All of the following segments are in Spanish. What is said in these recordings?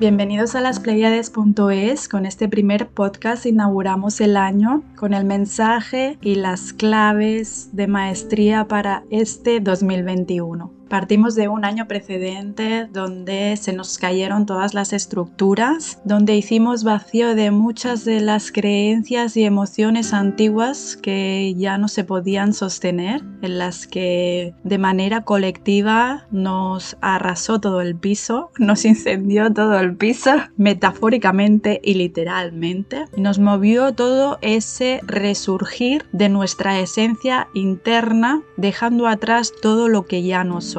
Bienvenidos a las Pleiades.es. Con este primer podcast inauguramos el año con el mensaje y las claves de maestría para este 2021. Partimos de un año precedente donde se nos cayeron todas las estructuras, donde hicimos vacío de muchas de las creencias y emociones antiguas que ya no se podían sostener, en las que de manera colectiva nos arrasó todo el piso, nos incendió todo el piso, metafóricamente y literalmente, nos movió todo ese resurgir de nuestra esencia interna, dejando atrás todo lo que ya no somos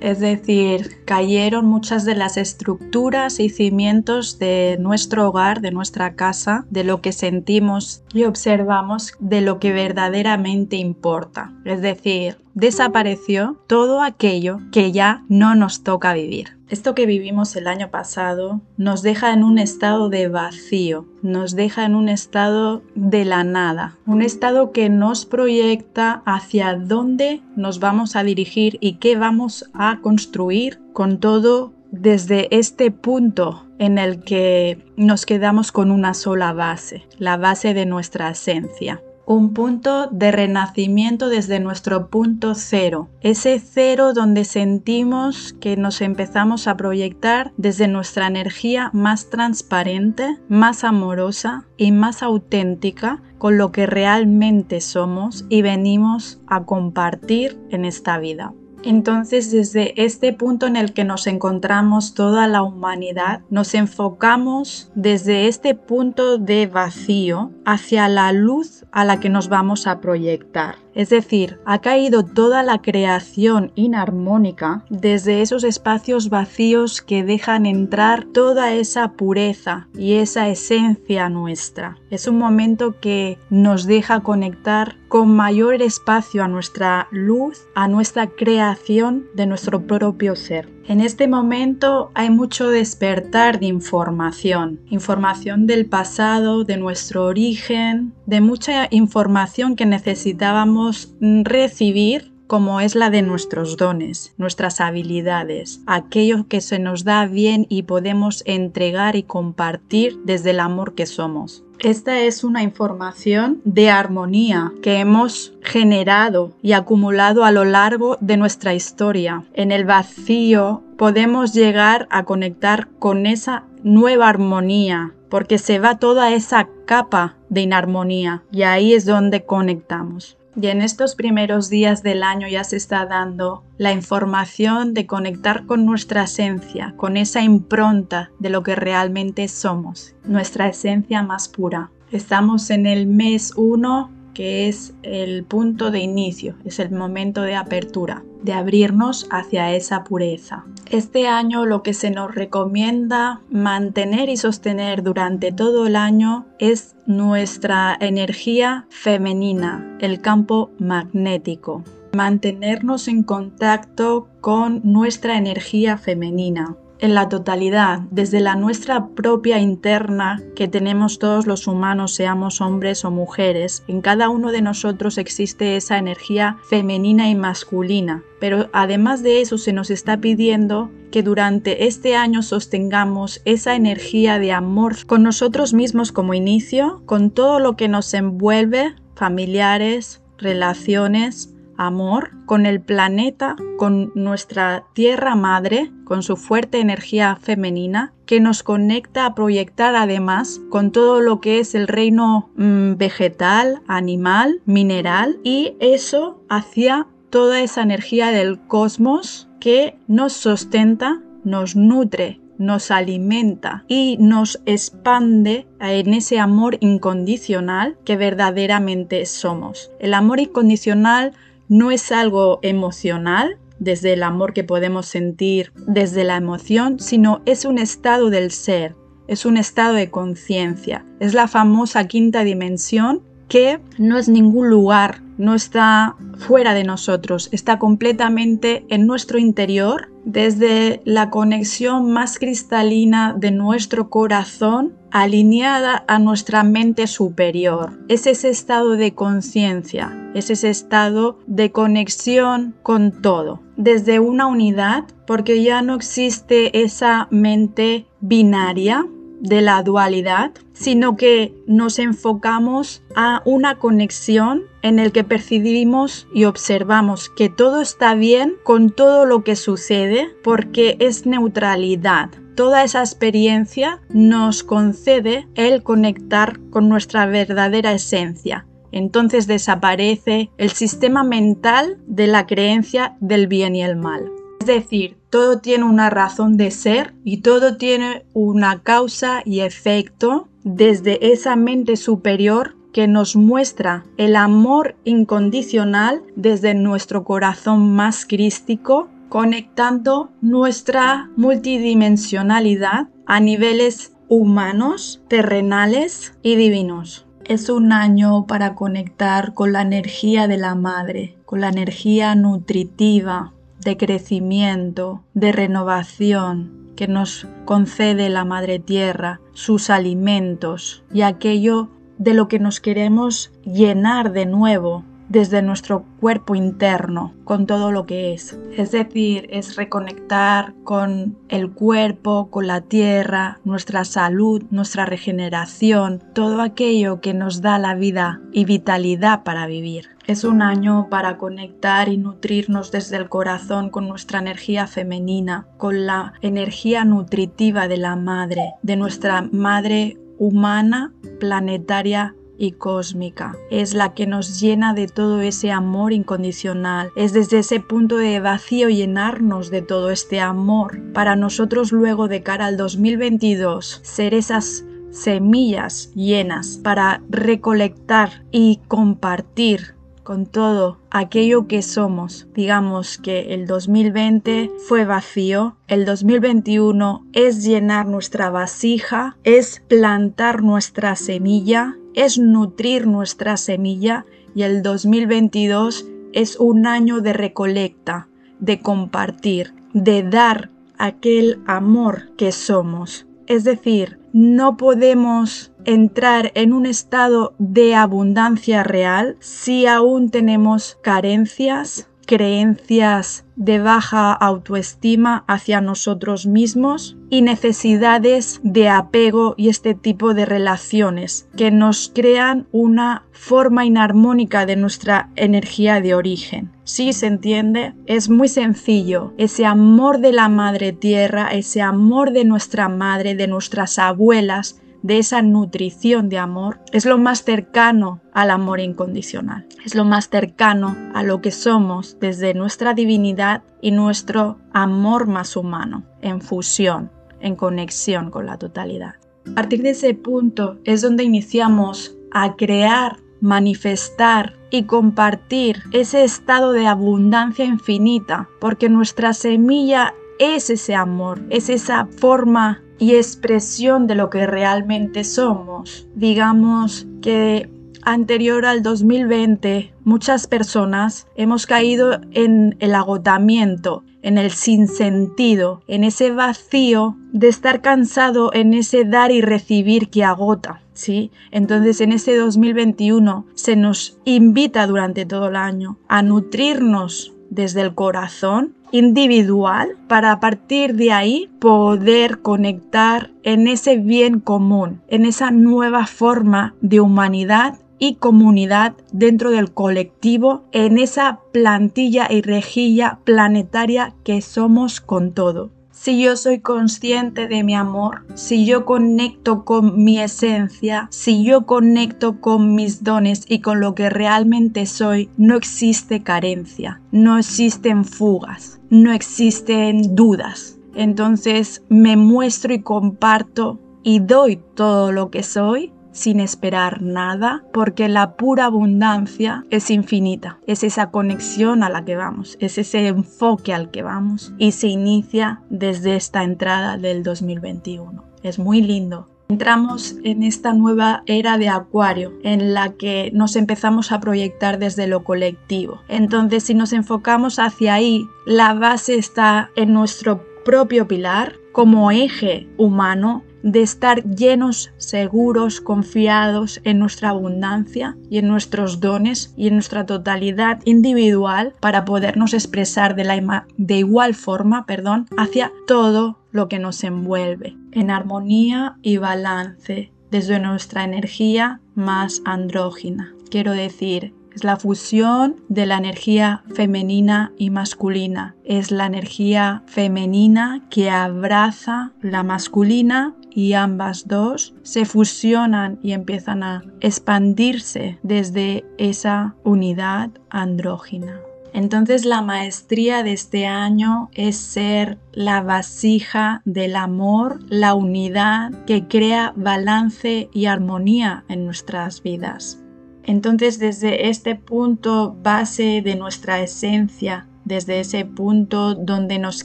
es decir, cayeron muchas de las estructuras y cimientos de nuestro hogar, de nuestra casa, de lo que sentimos y observamos de lo que verdaderamente importa. Es decir, desapareció todo aquello que ya no nos toca vivir. Esto que vivimos el año pasado nos deja en un estado de vacío, nos deja en un estado de la nada, un estado que nos proyecta hacia dónde nos vamos a dirigir y qué vamos a construir con todo desde este punto en el que nos quedamos con una sola base, la base de nuestra esencia un punto de renacimiento desde nuestro punto cero, ese cero donde sentimos que nos empezamos a proyectar desde nuestra energía más transparente, más amorosa y más auténtica con lo que realmente somos y venimos a compartir en esta vida. Entonces, desde este punto en el que nos encontramos toda la humanidad, nos enfocamos desde este punto de vacío hacia la luz a la que nos vamos a proyectar. Es decir, ha caído toda la creación inarmónica desde esos espacios vacíos que dejan entrar toda esa pureza y esa esencia nuestra. Es un momento que nos deja conectar con mayor espacio a nuestra luz, a nuestra creación de nuestro propio ser. En este momento hay mucho despertar de información, información del pasado, de nuestro origen, de mucha información que necesitábamos recibir como es la de nuestros dones, nuestras habilidades, aquello que se nos da bien y podemos entregar y compartir desde el amor que somos. Esta es una información de armonía que hemos generado y acumulado a lo largo de nuestra historia. En el vacío podemos llegar a conectar con esa nueva armonía porque se va toda esa capa de inarmonía y ahí es donde conectamos. Y en estos primeros días del año ya se está dando la información de conectar con nuestra esencia, con esa impronta de lo que realmente somos, nuestra esencia más pura. Estamos en el mes 1 que es el punto de inicio, es el momento de apertura, de abrirnos hacia esa pureza. Este año lo que se nos recomienda mantener y sostener durante todo el año es nuestra energía femenina, el campo magnético. Mantenernos en contacto con nuestra energía femenina, en la totalidad, desde la nuestra propia interna que tenemos todos los humanos, seamos hombres o mujeres. En cada uno de nosotros existe esa energía femenina y masculina. Pero además de eso se nos está pidiendo que durante este año sostengamos esa energía de amor con nosotros mismos como inicio, con todo lo que nos envuelve, familiares, relaciones, amor con el planeta, con nuestra tierra madre, con su fuerte energía femenina, que nos conecta a proyectar además con todo lo que es el reino mm, vegetal, animal, mineral y eso hacia toda esa energía del cosmos que nos sustenta, nos nutre, nos alimenta y nos expande en ese amor incondicional que verdaderamente somos. El amor incondicional no es algo emocional, desde el amor que podemos sentir desde la emoción, sino es un estado del ser, es un estado de conciencia, es la famosa quinta dimensión que no es ningún lugar, no está fuera de nosotros, está completamente en nuestro interior, desde la conexión más cristalina de nuestro corazón alineada a nuestra mente superior. Es ese estado de conciencia, es ese estado de conexión con todo, desde una unidad, porque ya no existe esa mente binaria de la dualidad, sino que nos enfocamos a una conexión en el que percibimos y observamos que todo está bien con todo lo que sucede porque es neutralidad. Toda esa experiencia nos concede el conectar con nuestra verdadera esencia. Entonces desaparece el sistema mental de la creencia del bien y el mal. Es decir, todo tiene una razón de ser y todo tiene una causa y efecto desde esa mente superior que nos muestra el amor incondicional desde nuestro corazón más crístico, conectando nuestra multidimensionalidad a niveles humanos, terrenales y divinos. Es un año para conectar con la energía de la madre, con la energía nutritiva, de crecimiento, de renovación que nos concede la Madre Tierra, sus alimentos y aquello de lo que nos queremos llenar de nuevo desde nuestro cuerpo interno con todo lo que es. Es decir, es reconectar con el cuerpo, con la tierra, nuestra salud, nuestra regeneración, todo aquello que nos da la vida y vitalidad para vivir. Es un año para conectar y nutrirnos desde el corazón con nuestra energía femenina, con la energía nutritiva de la madre, de nuestra madre humana, planetaria y cósmica. Es la que nos llena de todo ese amor incondicional. Es desde ese punto de vacío llenarnos de todo este amor para nosotros luego de cara al 2022 ser esas semillas llenas para recolectar y compartir con todo aquello que somos. Digamos que el 2020 fue vacío, el 2021 es llenar nuestra vasija, es plantar nuestra semilla, es nutrir nuestra semilla y el 2022 es un año de recolecta, de compartir, de dar aquel amor que somos. Es decir, no podemos entrar en un estado de abundancia real si aún tenemos carencias, creencias de baja autoestima hacia nosotros mismos y necesidades de apego y este tipo de relaciones que nos crean una forma inarmónica de nuestra energía de origen. Si se entiende, es muy sencillo. Ese amor de la madre tierra, ese amor de nuestra madre, de nuestras abuelas, de esa nutrición de amor, es lo más cercano al amor incondicional. Es lo más cercano a lo que somos desde nuestra divinidad y nuestro amor más humano, en fusión, en conexión con la totalidad. A partir de ese punto es donde iniciamos a crear, manifestar y compartir ese estado de abundancia infinita, porque nuestra semilla es ese amor, es esa forma y expresión de lo que realmente somos. Digamos que anterior al 2020 muchas personas hemos caído en el agotamiento, en el sinsentido, en ese vacío de estar cansado en ese dar y recibir que agota. ¿Sí? Entonces en ese 2021 se nos invita durante todo el año a nutrirnos desde el corazón individual para a partir de ahí poder conectar en ese bien común, en esa nueva forma de humanidad y comunidad dentro del colectivo, en esa plantilla y rejilla planetaria que somos con todo si yo soy consciente de mi amor, si yo conecto con mi esencia, si yo conecto con mis dones y con lo que realmente soy, no existe carencia, no existen fugas, no existen dudas. Entonces me muestro y comparto y doy todo lo que soy sin esperar nada, porque la pura abundancia es infinita, es esa conexión a la que vamos, es ese enfoque al que vamos y se inicia desde esta entrada del 2021. Es muy lindo. Entramos en esta nueva era de Acuario en la que nos empezamos a proyectar desde lo colectivo. Entonces, si nos enfocamos hacia ahí, la base está en nuestro propio pilar como eje humano de estar llenos, seguros, confiados en nuestra abundancia y en nuestros dones y en nuestra totalidad individual para podernos expresar de, la de igual forma perdón, hacia todo lo que nos envuelve, en armonía y balance desde nuestra energía más andrógina. Quiero decir, es la fusión de la energía femenina y masculina. Es la energía femenina que abraza la masculina y ambas dos se fusionan y empiezan a expandirse desde esa unidad andrógina. Entonces la maestría de este año es ser la vasija del amor, la unidad que crea balance y armonía en nuestras vidas. Entonces desde este punto base de nuestra esencia, desde ese punto donde nos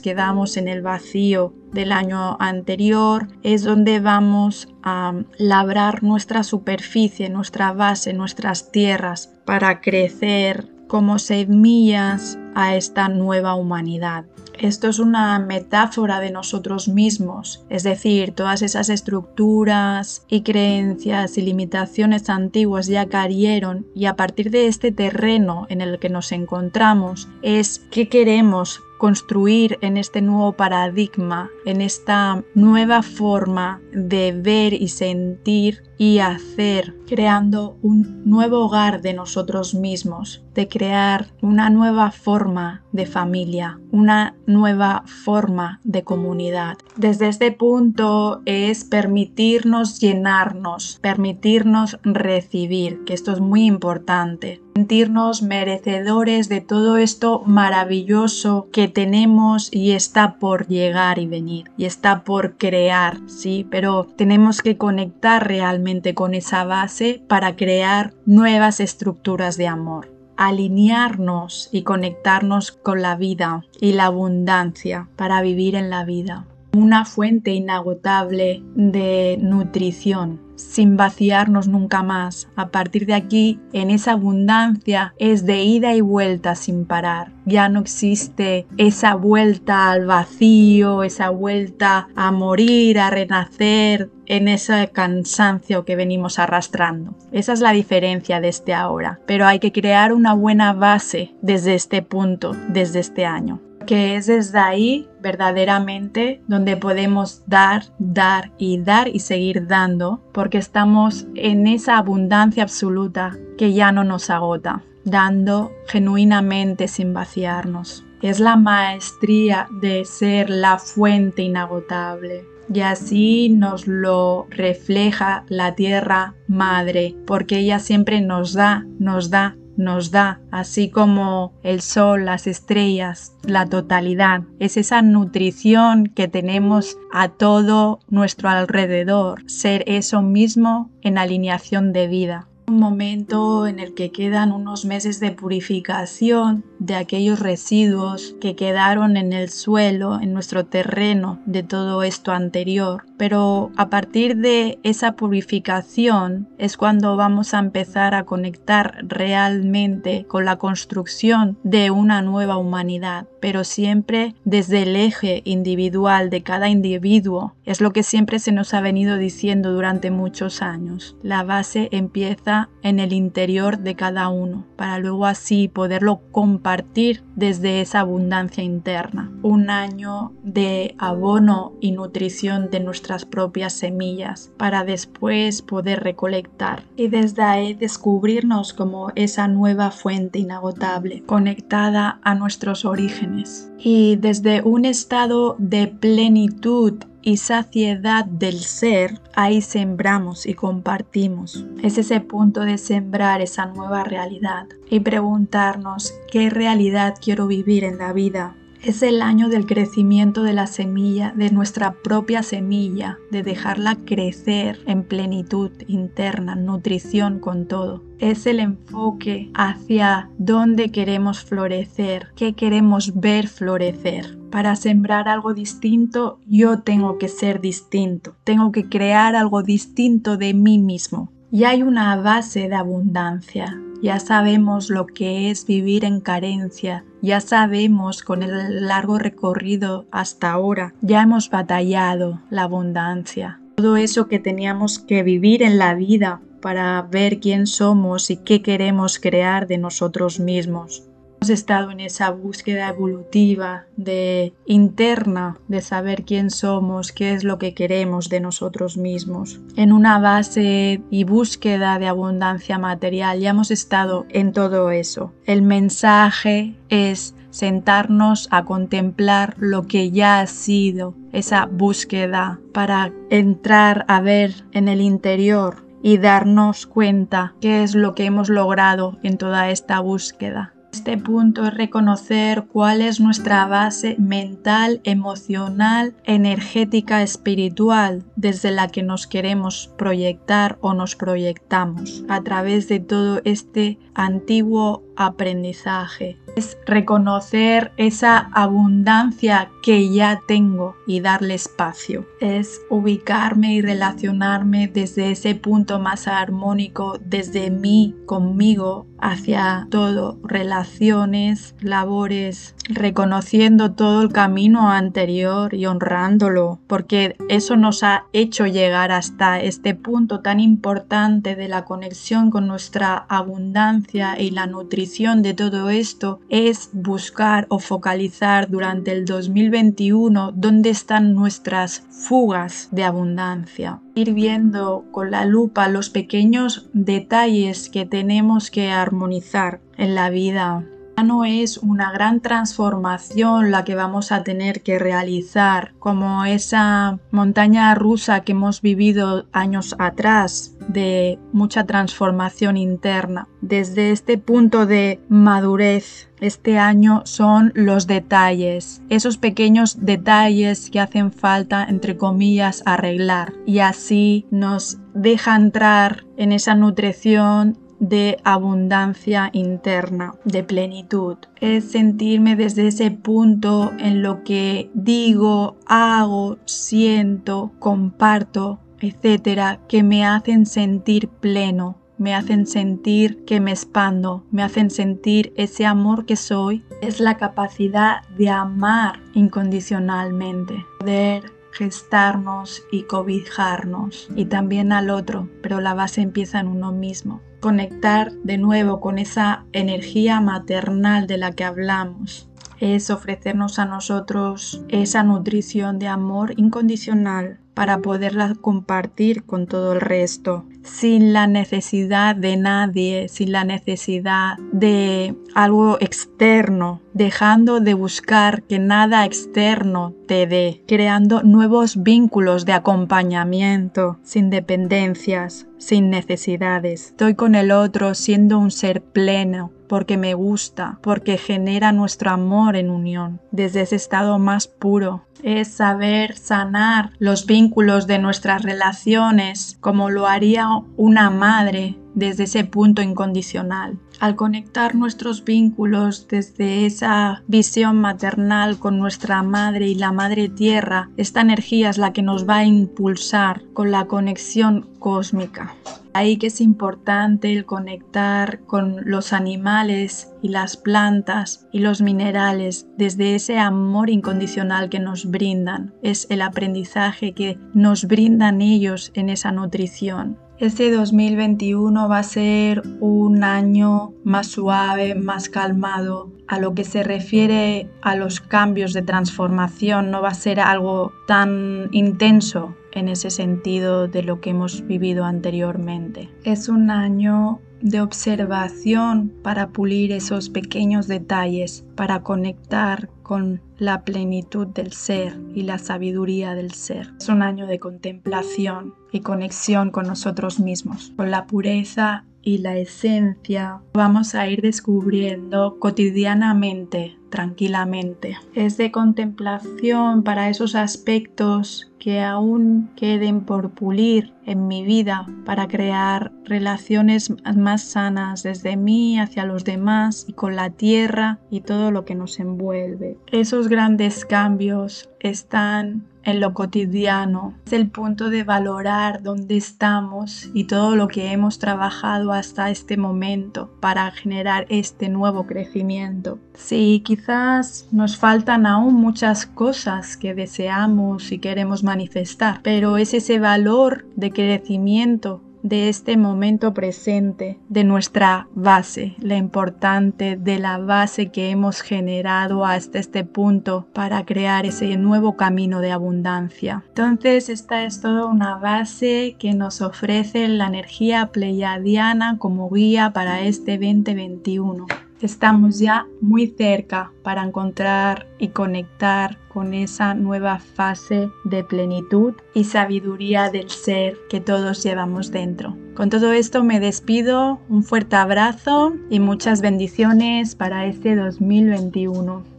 quedamos en el vacío del año anterior, es donde vamos a labrar nuestra superficie, nuestra base, nuestras tierras para crecer como semillas a esta nueva humanidad. Esto es una metáfora de nosotros mismos, es decir, todas esas estructuras y creencias y limitaciones antiguas ya cayeron y a partir de este terreno en el que nos encontramos es qué queremos construir en este nuevo paradigma, en esta nueva forma de ver y sentir y hacer, creando un nuevo hogar de nosotros mismos, de crear una nueva forma de familia, una nueva forma de comunidad. Desde este punto es permitirnos llenarnos, permitirnos recibir, que esto es muy importante sentirnos merecedores de todo esto maravilloso que tenemos y está por llegar y venir y está por crear, sí, pero tenemos que conectar realmente con esa base para crear nuevas estructuras de amor alinearnos y conectarnos con la vida y la abundancia para vivir en la vida. Una fuente inagotable de nutrición sin vaciarnos nunca más. A partir de aquí, en esa abundancia es de ida y vuelta sin parar. Ya no existe esa vuelta al vacío, esa vuelta a morir, a renacer en ese cansancio que venimos arrastrando. Esa es la diferencia de este ahora. Pero hay que crear una buena base desde este punto, desde este año que es desde ahí verdaderamente donde podemos dar, dar y dar y seguir dando, porque estamos en esa abundancia absoluta que ya no nos agota, dando genuinamente sin vaciarnos. Es la maestría de ser la fuente inagotable. Y así nos lo refleja la tierra madre, porque ella siempre nos da, nos da, nos da, así como el sol, las estrellas, la totalidad. Es esa nutrición que tenemos a todo nuestro alrededor, ser eso mismo en alineación de vida un momento en el que quedan unos meses de purificación de aquellos residuos que quedaron en el suelo, en nuestro terreno de todo esto anterior. Pero a partir de esa purificación es cuando vamos a empezar a conectar realmente con la construcción de una nueva humanidad, pero siempre desde el eje individual de cada individuo. Es lo que siempre se nos ha venido diciendo durante muchos años. La base empieza en el interior de cada uno, para luego así poderlo compartir desde esa abundancia interna. Un año de abono y nutrición de nuestras propias semillas, para después poder recolectar y desde ahí descubrirnos como esa nueva fuente inagotable, conectada a nuestros orígenes. Y desde un estado de plenitud y saciedad del ser, ahí sembramos y compartimos. Es ese punto de sembrar esa nueva realidad y preguntarnos qué realidad quiero vivir en la vida, es el año del crecimiento de la semilla, de nuestra propia semilla, de dejarla crecer en plenitud interna, nutrición con todo. Es el enfoque hacia dónde queremos florecer, qué queremos ver florecer. Para sembrar algo distinto, yo tengo que ser distinto, tengo que crear algo distinto de mí mismo. Y hay una base de abundancia, ya sabemos lo que es vivir en carencia, ya sabemos con el largo recorrido hasta ahora, ya hemos batallado la abundancia. todo eso que teníamos que vivir en la vida para ver quién somos y qué queremos crear de nosotros mismos. Hemos estado en esa búsqueda evolutiva de interna de saber quién somos, qué es lo que queremos de nosotros mismos. En una base y búsqueda de abundancia material ya hemos estado en todo eso. El mensaje es sentarnos a contemplar lo que ya ha sido esa búsqueda para entrar a ver en el interior y darnos cuenta qué es lo que hemos logrado en toda esta búsqueda. Este punto es reconocer cuál es nuestra base mental, emocional, energética, espiritual, desde la que nos queremos proyectar o nos proyectamos a través de todo este antiguo aprendizaje. Es reconocer esa abundancia que ya tengo y darle espacio. Es ubicarme y relacionarme desde ese punto más armónico, desde mí, conmigo, hacia todo, relaciones, labores, reconociendo todo el camino anterior y honrándolo, porque eso nos ha hecho llegar hasta este punto tan importante de la conexión con nuestra abundancia y la nutrición de todo esto es buscar o focalizar durante el 2021 dónde están nuestras fugas de abundancia. Ir viendo con la lupa los pequeños detalles que tenemos que armonizar en la vida no es una gran transformación la que vamos a tener que realizar, como esa montaña rusa que hemos vivido años atrás de mucha transformación interna. Desde este punto de madurez, este año son los detalles, esos pequeños detalles que hacen falta, entre comillas, arreglar y así nos deja entrar en esa nutrición de abundancia interna, de plenitud. Es sentirme desde ese punto en lo que digo, hago, siento, comparto, etcétera, que me hacen sentir pleno, me hacen sentir que me expando, me hacen sentir ese amor que soy. Es la capacidad de amar incondicionalmente, poder gestarnos y cobijarnos y también al otro, pero la base empieza en uno mismo conectar de nuevo con esa energía maternal de la que hablamos. Es ofrecernos a nosotros esa nutrición de amor incondicional para poderla compartir con todo el resto, sin la necesidad de nadie, sin la necesidad de algo externo, dejando de buscar que nada externo te dé, creando nuevos vínculos de acompañamiento, sin dependencias, sin necesidades. Estoy con el otro siendo un ser pleno, porque me gusta, porque genera nuestro amor en unión, desde ese estado más puro. Es saber sanar los vínculos de nuestras relaciones como lo haría una madre desde ese punto incondicional. Al conectar nuestros vínculos desde esa visión maternal con nuestra madre y la madre tierra, esta energía es la que nos va a impulsar con la conexión cósmica. Ahí que es importante el conectar con los animales y las plantas y los minerales desde ese amor incondicional que nos brindan. Es el aprendizaje que nos brindan ellos en esa nutrición. Este 2021 va a ser un año más suave, más calmado. A lo que se refiere a los cambios de transformación, no va a ser algo tan intenso en ese sentido de lo que hemos vivido anteriormente. Es un año de observación para pulir esos pequeños detalles, para conectar con la plenitud del ser y la sabiduría del ser. Es un año de contemplación y conexión con nosotros mismos, con la pureza y la esencia. Vamos a ir descubriendo cotidianamente, tranquilamente. Es de contemplación para esos aspectos que aún queden por pulir en mi vida para crear relaciones más sanas desde mí hacia los demás y con la tierra y todo lo que nos envuelve. Esos grandes cambios están en lo cotidiano. Es el punto de valorar dónde estamos y todo lo que hemos trabajado hasta este momento para generar este nuevo crecimiento. Sí, quizás nos faltan aún muchas cosas que deseamos y queremos manifestar, pero es ese valor de crecimiento de este momento presente, de nuestra base, la importante de la base que hemos generado hasta este punto para crear ese nuevo camino de abundancia. Entonces, esta es toda una base que nos ofrece la energía pleiadiana como guía para este 2021 estamos ya muy cerca para encontrar y conectar con esa nueva fase de plenitud y sabiduría del ser que todos llevamos dentro. Con todo esto me despido, un fuerte abrazo y muchas bendiciones para este 2021.